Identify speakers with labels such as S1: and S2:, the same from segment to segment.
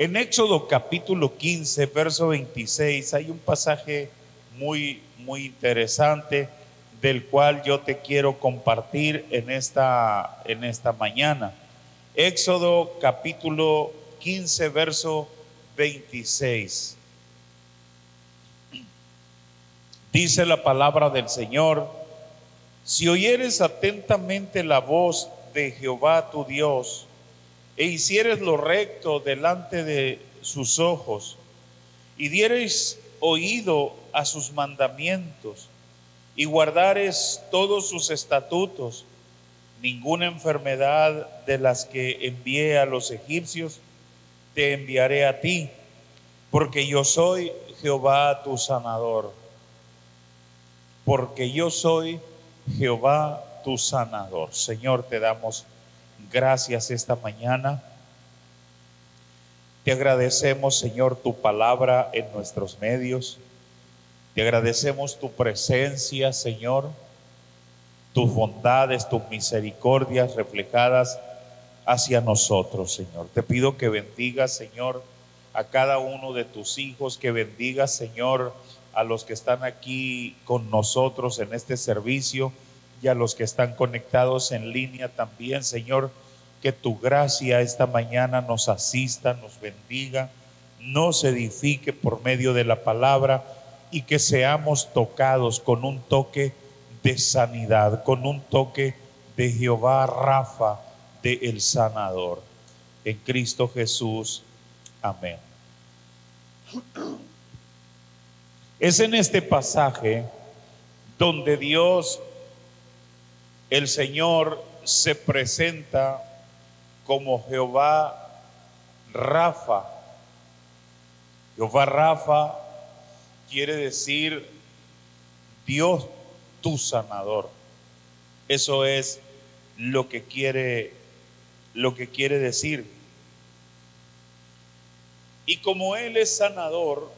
S1: En Éxodo capítulo 15, verso 26, hay un pasaje muy, muy interesante del cual yo te quiero compartir en esta, en esta mañana. Éxodo capítulo 15, verso 26. Dice la palabra del Señor, si oyeres atentamente la voz de Jehová tu Dios, e hicieres lo recto delante de sus ojos, y dieres oído a sus mandamientos, y guardares todos sus estatutos, ninguna enfermedad de las que envié a los egipcios, te enviaré a ti, porque yo soy Jehová tu sanador porque yo soy Jehová tu sanador. Señor, te damos gracias esta mañana. Te agradecemos, Señor, tu palabra en nuestros medios. Te agradecemos tu presencia, Señor, tus bondades, tus misericordias reflejadas hacia nosotros, Señor. Te pido que bendigas, Señor, a cada uno de tus hijos, que bendigas, Señor, a los que están aquí con nosotros en este servicio y a los que están conectados en línea también, Señor, que tu gracia esta mañana nos asista, nos bendiga, nos edifique por medio de la palabra y que seamos tocados con un toque de sanidad, con un toque de Jehová Rafa, de el sanador. En Cristo Jesús. Amén. Es en este pasaje donde Dios, el Señor, se presenta como Jehová Rafa. Jehová Rafa quiere decir Dios tu sanador. Eso es lo que quiere lo que quiere decir. Y como él es sanador,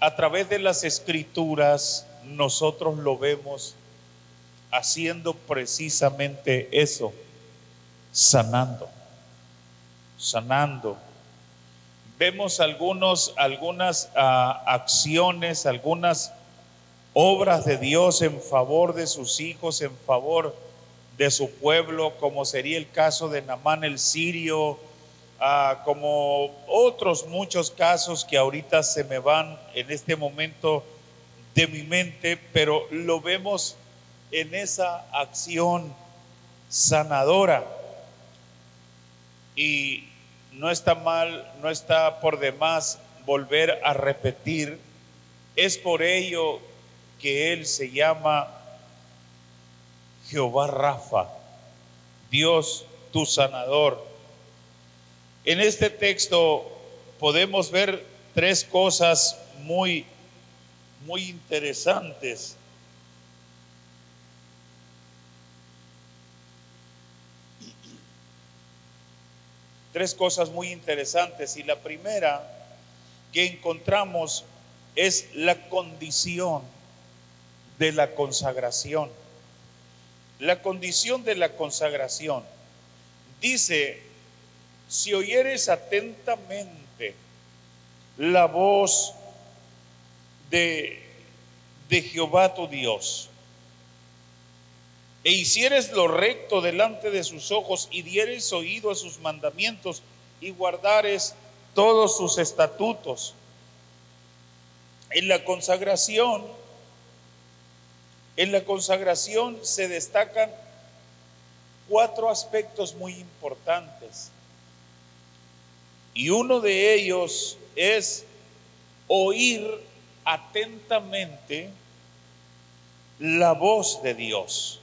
S1: a través de las escrituras nosotros lo vemos haciendo precisamente eso, sanando, sanando. Vemos algunos, algunas ah, acciones, algunas obras de Dios en favor de sus hijos, en favor de su pueblo, como sería el caso de Namán el sirio, Ah, como otros muchos casos que ahorita se me van en este momento de mi mente, pero lo vemos en esa acción sanadora. Y no está mal, no está por demás volver a repetir. Es por ello que Él se llama Jehová Rafa, Dios tu sanador. En este texto podemos ver tres cosas muy, muy interesantes. Tres cosas muy interesantes. Y la primera que encontramos es la condición de la consagración. La condición de la consagración. Dice si oyeres atentamente la voz de, de Jehová tu Dios, e hicieres lo recto delante de sus ojos y dieres oído a sus mandamientos y guardares todos sus estatutos. En la consagración, en la consagración se destacan cuatro aspectos muy importantes. Y uno de ellos es oír atentamente la voz de Dios.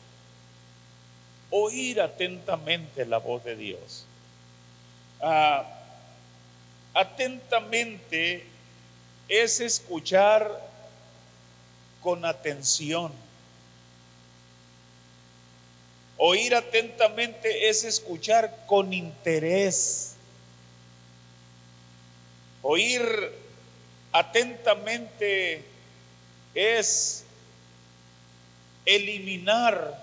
S1: Oír atentamente la voz de Dios. Ah, atentamente es escuchar con atención. Oír atentamente es escuchar con interés. Oír atentamente es eliminar,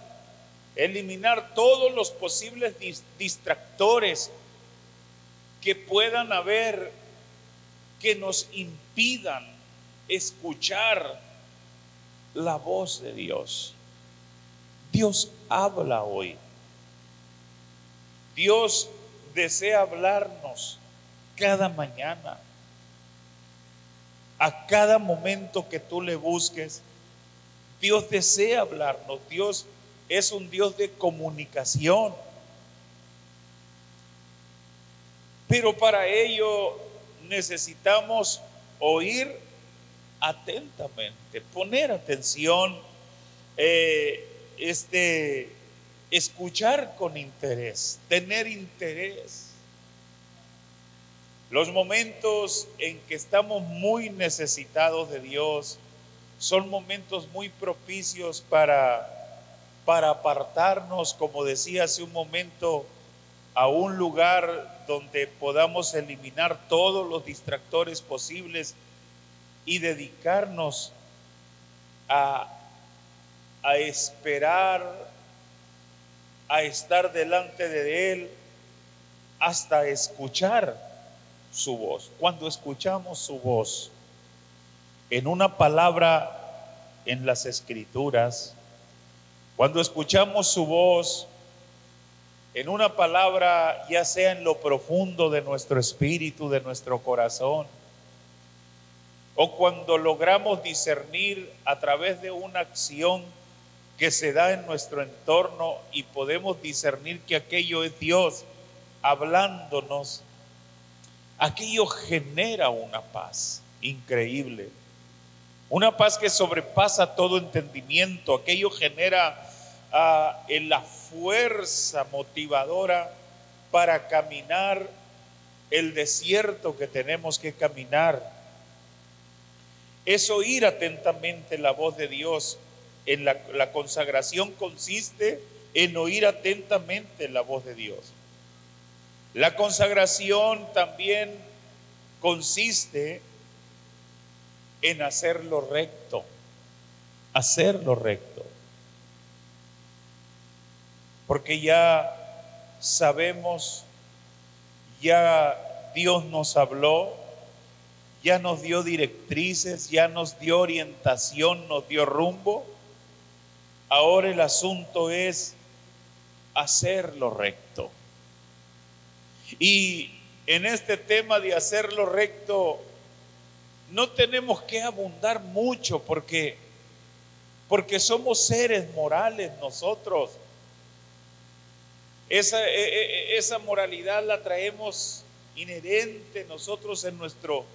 S1: eliminar todos los posibles distractores que puedan haber que nos impidan escuchar la voz de Dios. Dios habla hoy. Dios desea hablarnos cada mañana. A cada momento que tú le busques, Dios desea hablarnos. Dios es un Dios de comunicación. Pero para ello necesitamos oír atentamente, poner atención, eh, este, escuchar con interés, tener interés. Los momentos en que estamos muy necesitados de Dios son momentos muy propicios para, para apartarnos, como decía hace un momento, a un lugar donde podamos eliminar todos los distractores posibles y dedicarnos a, esperar, a estar delante de Él, hasta escuchar su voz. Cuando escuchamos su voz en una palabra en las escrituras, cuando escuchamos su voz en una palabra, ya sea en lo profundo de nuestro espíritu, de nuestro corazón, o cuando logramos discernir a través de una acción que se da en nuestro entorno y podemos discernir que aquello es Dios hablándonos, aquello genera una paz increíble, una paz que sobrepasa todo entendimiento, aquello genera uh, en la fuerza motivadora para caminar el desierto que tenemos que caminar es oír atentamente la voz de Dios. En la, la, consagración consiste en oír atentamente la voz de Dios. La consagración también consiste en hacer lo recto, hacer lo recto. Porque ya sabemos, ya Dios nos habló, ya nos dio directrices, ya nos dio orientación, nos dio rumbo. Ahora el asunto es hacer lo recto. Y en este tema de hacer lo recto, no tenemos que abundar mucho porque, porque somos seres morales nosotros. Esa, e, e, e, esa moralidad la traemos inherente nosotros en nuestro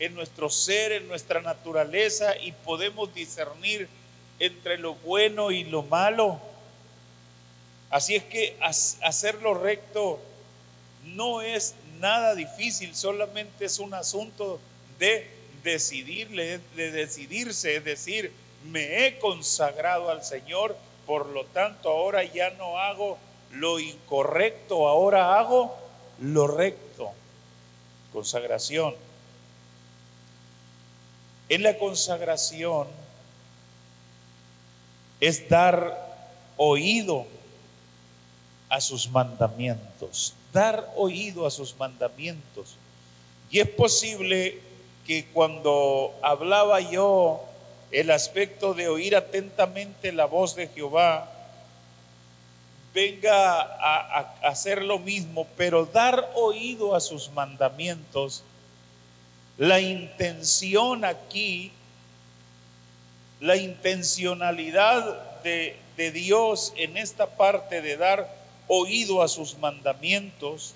S1: en nuestro ser, en nuestra naturaleza y podemos discernir entre lo bueno y lo malo. Así es que hacerlo recto no es nada difícil, solamente es un asunto de decidirle, de decidirse, es decir, me he consagrado al Señor, por lo tanto ahora ya no hago lo incorrecto, ahora hago lo recto. Consagración. En la consagración es dar oído a sus mandamientos, dar oído a sus mandamientos. Y es posible que cuando hablaba yo el aspecto de oír atentamente la voz de Jehová, venga a, hacer lo mismo, pero dar oído a sus mandamientos la intención aquí, la intencionalidad de, Dios en esta parte de dar oído a sus mandamientos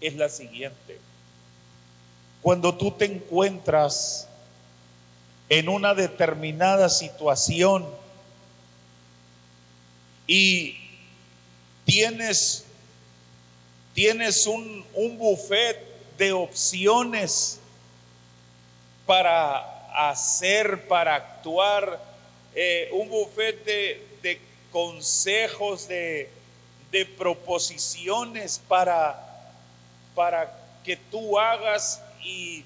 S1: es la siguiente. Cuando tú te encuentras en una determinada situación y tienes, tienes un, un buffet de opciones para hacer, para actuar, eh, un bufete de, consejos, de, de proposiciones para, para que tú hagas y,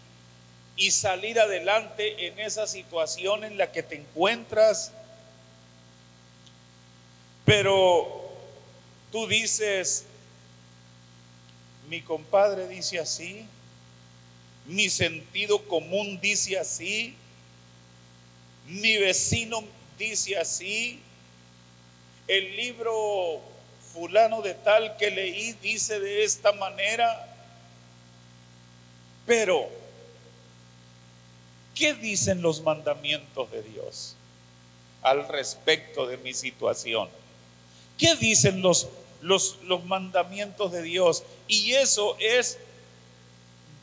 S1: y salir adelante en esa situación en la que te encuentras. Pero tú dices, mi compadre dice así, mi sentido común dice así, mi vecino dice así, el libro fulano de tal que leí dice de esta manera, pero ¿qué dicen los mandamientos de Dios al respecto de mi situación? ¿Qué dicen los, los, los mandamientos de Dios? Y eso es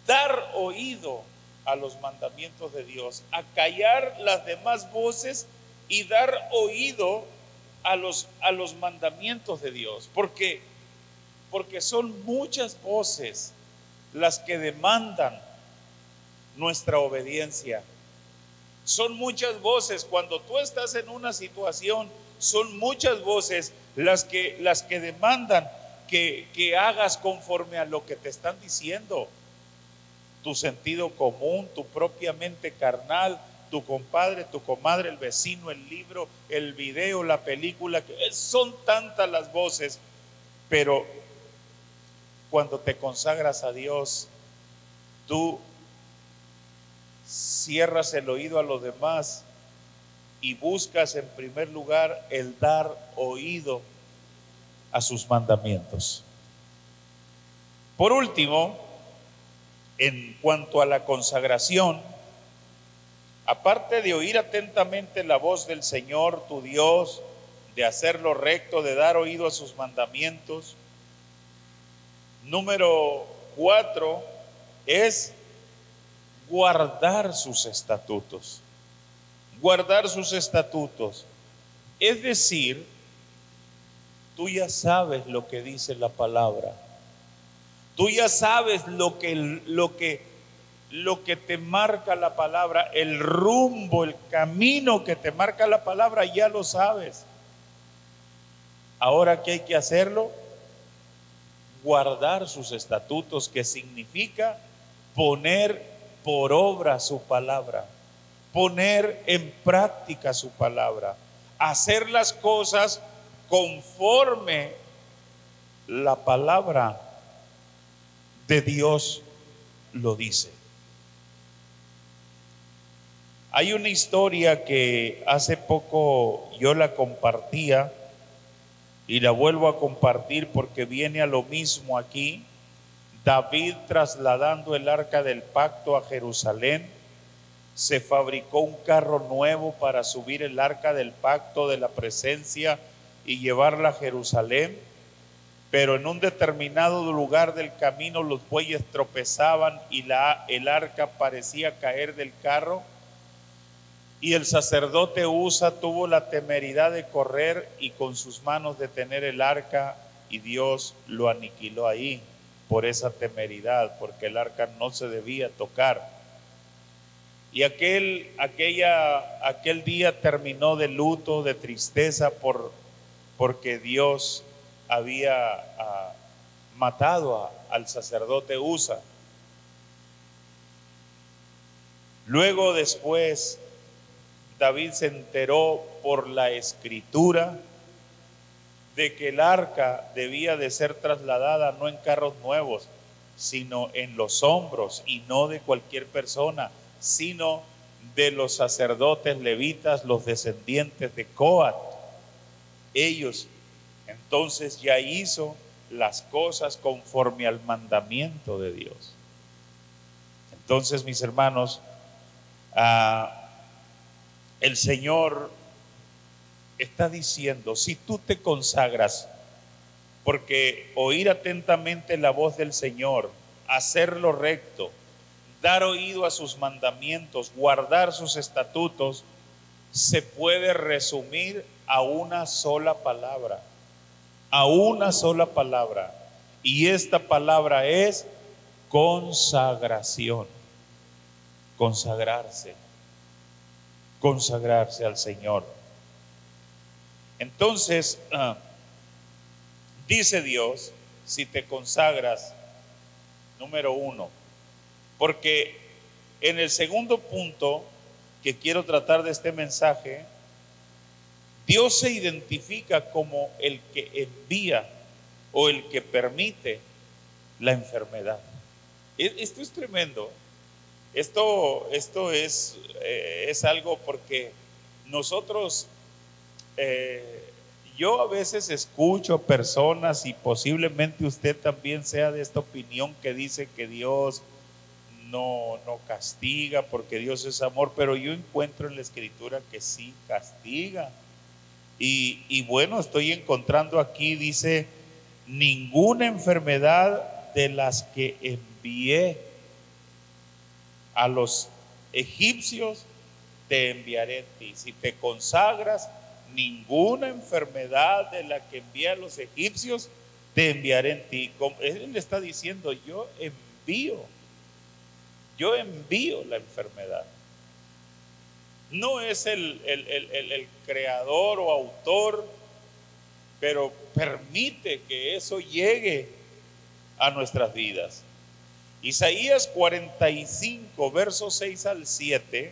S1: dar oído a los mandamientos de Dios, a callar las demás voces y dar oído a los, a los mandamientos de Dios, porque, porque son muchas voces las que demandan nuestra obediencia. Son muchas voces, cuando tú estás en una situación, son muchas voces las que, las que demandan que, que hagas conforme a lo que te están diciendo. Tu sentido común, tu propia mente carnal, tu compadre, tu comadre, el vecino, el libro, el video, la película, son tantas las voces, pero cuando te consagras a Dios, tú cierras el oído a los demás y buscas en primer lugar el dar oído a sus mandamientos. Por último, en cuanto a la consagración, aparte de oír atentamente la voz del Señor, tu Dios, de hacer lo recto, de dar oído a sus mandamientos, número cuatro es guardar sus estatutos. Guardar sus estatutos. Es decir, tú ya sabes lo que dice la palabra Tú ya sabes lo que, lo que, lo que te marca la palabra, el rumbo, el camino que te marca la palabra, ya lo sabes. Ahora, ¿qué hay que hacerlo? Guardar sus estatutos, que significa poner por obra su palabra, poner en práctica su palabra, hacer las cosas conforme la palabra de Dios lo dice. Hay una historia que hace poco yo la compartía y la vuelvo a compartir porque viene a lo mismo aquí. David trasladando el arca del pacto a Jerusalén, se fabricó un carro nuevo para subir el arca del pacto de la presencia y llevarla a Jerusalén pero en un determinado lugar del camino los bueyes tropezaban y la, el arca parecía caer del carro. Y el sacerdote Usa tuvo la temeridad de correr y con sus manos detener el arca y Dios lo aniquiló ahí por esa temeridad, porque el arca no se debía tocar. Y aquel, aquella, aquel día terminó de luto, de tristeza, por, porque Dios había ah, matado al sacerdote Usa. Luego después David se enteró por la escritura de que el arca debía de ser trasladada no en carros nuevos, sino en los hombros y no de cualquier persona, sino de los sacerdotes levitas, los descendientes de Coat. Ellos entonces ya hizo las cosas conforme al mandamiento de Dios. Entonces, mis hermanos, ah, el Señor está diciendo, si tú te consagras, porque oír atentamente la voz del Señor, hacer lo recto, dar oído a sus mandamientos, guardar sus estatutos, se puede resumir a una sola palabra a una sola palabra. Y esta palabra es consagración. Consagrarse. Consagrarse al Señor. Entonces, ah, dice Dios, si te consagras, número uno, porque en el segundo punto que quiero tratar de este mensaje, Dios se identifica como el que envía o el que permite la enfermedad. E, esto es tremendo. Esto, esto es, eh, es algo porque nosotros, eh, yo a veces escucho personas y posiblemente usted también sea de esta opinión que dice que Dios no, no castiga porque Dios es amor, pero yo encuentro en la escritura que sí castiga. Y, bueno, estoy encontrando aquí, dice, ninguna enfermedad de las que envié a los egipcios te enviaré a ti. Si te consagras, ninguna enfermedad de la que envié a los egipcios te enviaré en ti. Él le está diciendo, yo envío, yo envío la enfermedad. No es el, el creador o autor, pero permite que eso llegue a nuestras vidas. Isaías 45, versos 6 al 7,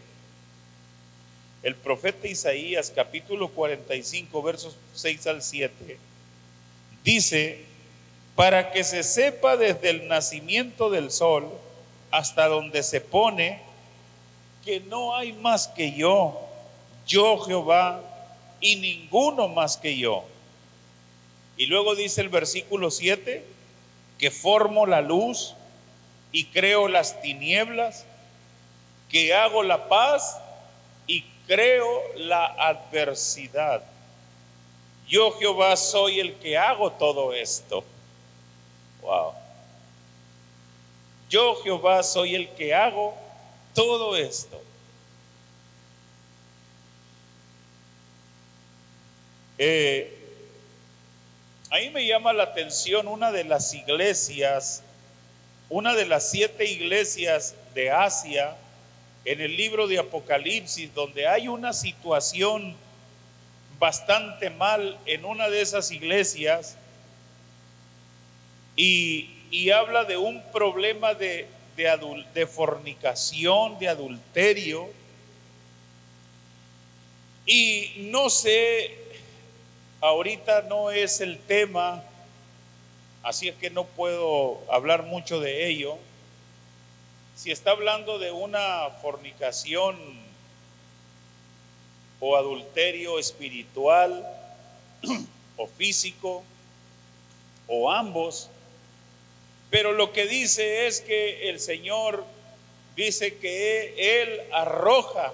S1: el profeta Isaías capítulo 45, versos 6 al 7, dice, para que se sepa desde el nacimiento del sol hasta donde se pone, que no hay más que yo, yo Jehová, y ninguno más que yo. Y luego dice el versículo 7, que formo la luz y creo las tinieblas, que hago la paz y creo la adversidad. Yo Jehová soy el que hago todo esto. Wow. Yo Jehová soy el que hago todo esto. Eh, ahí me llama la atención una de las iglesias una de las siete iglesias de Asia, en el libro de Apocalipsis, donde hay una situación bastante mal en una de esas iglesias y, habla de un problema de, de fornicación, de adulterio. Y no sé, ahorita no es el tema así es que no puedo hablar mucho de ello. Si está hablando de una fornicación o adulterio espiritual o físico o ambos, pero lo que dice es que el Señor dice que Él arroja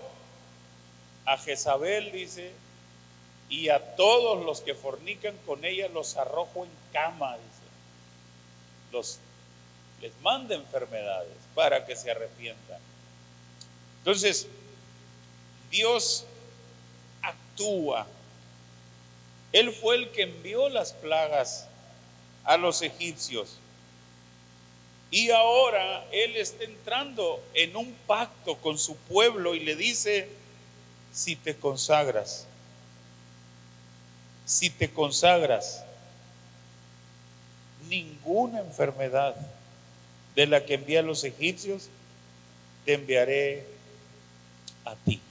S1: a Jezabel, dice, y a todos los que fornican con ella los arrojo en cama, dice los, les manda enfermedades para que se arrepientan. Entonces, Dios actúa. Él fue el que envió las plagas a los egipcios. Y ahora Él está entrando en un pacto con su pueblo y le dice, si te consagras, si te consagras, ninguna enfermedad de la que envía a los egipcios, te enviaré a ti.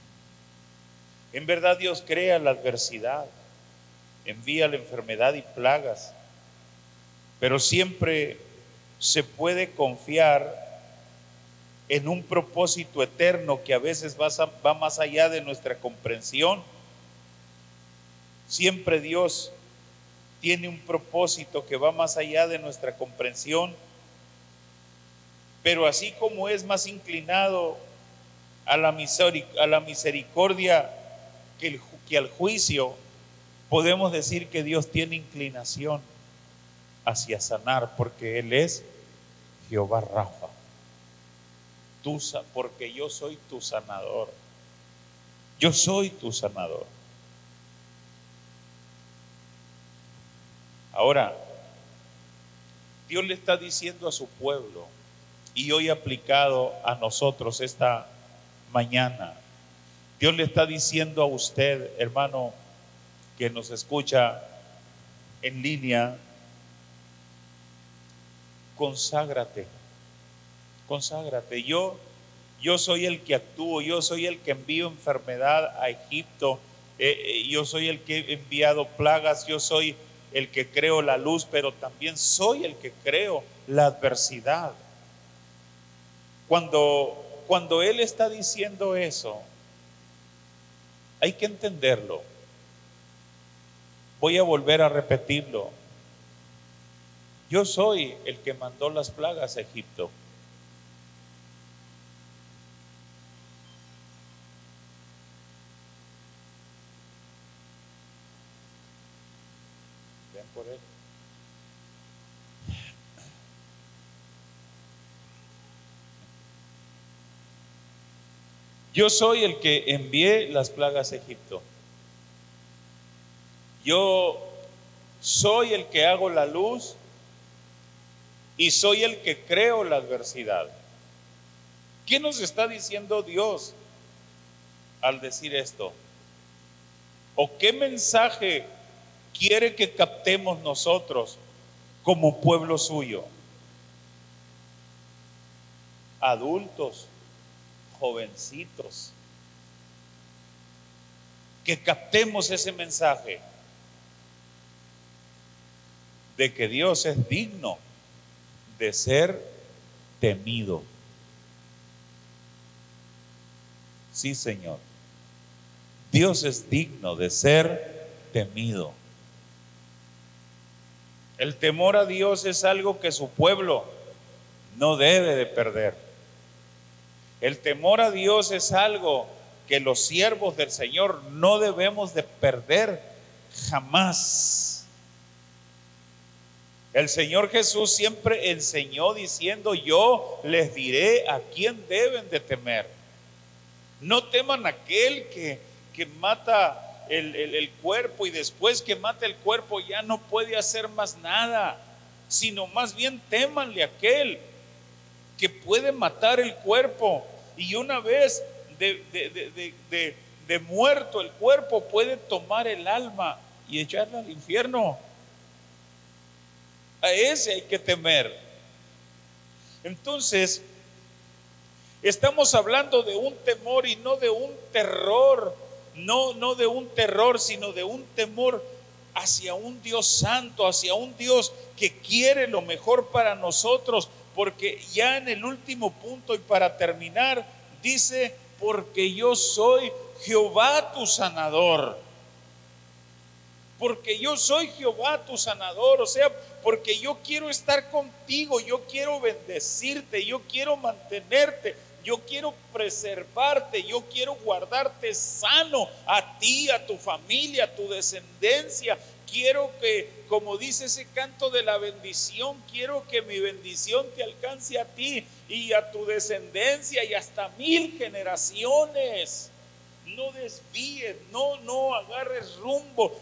S1: En verdad Dios crea la adversidad, envía la enfermedad y plagas, pero siempre se puede confiar en un propósito eterno que a veces va, va más allá de nuestra comprensión. Siempre Dios tiene un propósito que va más allá de nuestra comprensión, pero así como es más inclinado a la, misericordia que, que al juicio, podemos decir que Dios tiene inclinación hacia sanar, porque Él es Jehová Rafa, porque yo soy tu sanador. Yo soy tu sanador. Ahora, Dios le está diciendo a su pueblo y hoy aplicado a nosotros esta mañana, Dios le está diciendo a usted, hermano, que nos escucha en línea, conságrate, conságrate. Yo, yo soy el que actúo, yo soy el que envío enfermedad a Egipto, eh, eh, yo soy el que he enviado plagas, yo soy el que creo la luz, pero también soy el que creo la adversidad. Cuando, cuando Él está diciendo eso, hay que entenderlo. Voy a volver a repetirlo. Yo soy el que mandó las plagas a Egipto. Por él. Yo soy el que envié las plagas a Egipto. Yo soy el que hago la luz y soy el que creo la adversidad. ¿Qué nos está diciendo Dios al decir esto? ¿O qué mensaje quiere que captemos nosotros como pueblo suyo? Adultos, jovencitos, que captemos ese mensaje de que Dios es digno de ser temido. Sí, Señor. Dios es digno de ser temido. El temor a Dios es algo que su pueblo no debe de perder. El temor a Dios es algo que los siervos del Señor no debemos de perder jamás. El Señor Jesús siempre enseñó diciendo, yo les diré a quién deben de temer. No teman aquel que, que mata el, el cuerpo y después que mata el cuerpo ya no puede hacer más nada, sino más bien temanle aquel que puede matar el cuerpo y una vez de, muerto el cuerpo puede tomar el alma y echarla al infierno. A ese hay que temer. Entonces, estamos hablando de un temor y no de un terror, no, no de un terror, sino de un temor hacia un Dios santo, hacia un Dios que quiere lo mejor para nosotros, porque ya en el último punto y para terminar, dice, porque yo soy Jehová tu sanador. Porque yo soy Jehová tu sanador, o sea, porque yo quiero estar contigo, yo quiero bendecirte, yo quiero mantenerte, yo quiero preservarte, yo quiero guardarte sano a ti, a tu familia, a tu descendencia, quiero que, como dice ese canto de la bendición, quiero que mi bendición te alcance a ti y a tu descendencia y hasta mil generaciones. No desvíes, no, no agarres rumbo,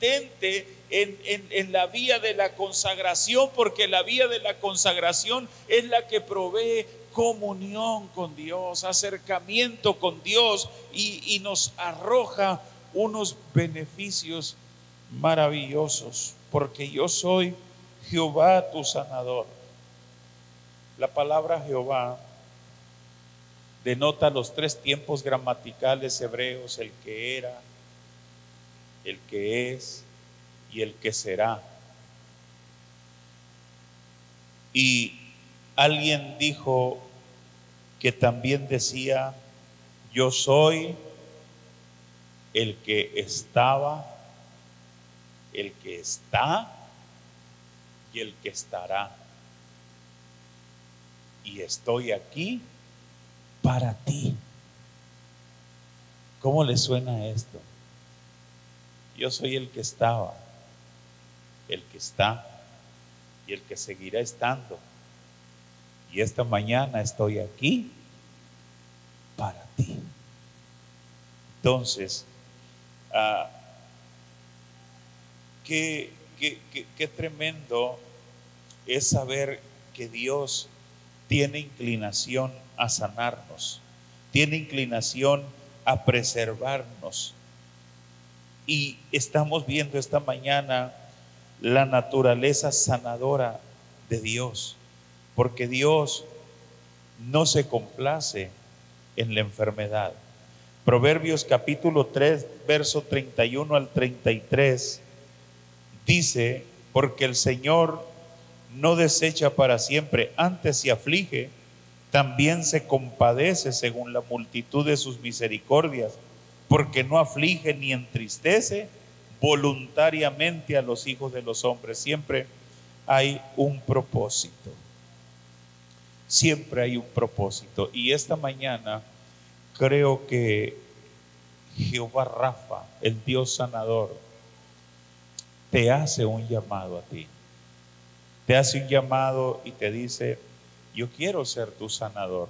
S1: en, la vía de la consagración, porque la vía de la consagración es la que provee comunión con Dios, acercamiento con Dios y, y nos arroja unos beneficios maravillosos, porque yo soy Jehová tu sanador. La palabra Jehová denota los tres tiempos gramaticales hebreos, el que era, el que es y el que será. Y alguien dijo que también decía, yo soy el que estaba el que está y el que estará. Y estoy aquí para ti. ¿Cómo le suena esto? Yo soy el que estaba, el que está y el que seguirá estando. Y esta mañana estoy aquí para ti. Entonces, uh, qué, qué, tremendo es saber que Dios tiene inclinación a sanarnos, tiene inclinación a preservarnos. Y estamos viendo esta mañana la naturaleza sanadora de Dios, porque Dios no se complace en la enfermedad. Proverbios capítulo 3, verso 31 al 33 Dice, porque el Señor no desecha para siempre, antes se aflige también se compadece según la multitud de sus misericordias, porque no aflige ni entristece voluntariamente a los hijos de los hombres. Siempre hay un propósito. Siempre hay un propósito. Y esta mañana creo que Jehová Rafa, el Dios sanador, te hace un llamado a ti. Te hace un llamado y te dice, yo quiero ser tu sanador.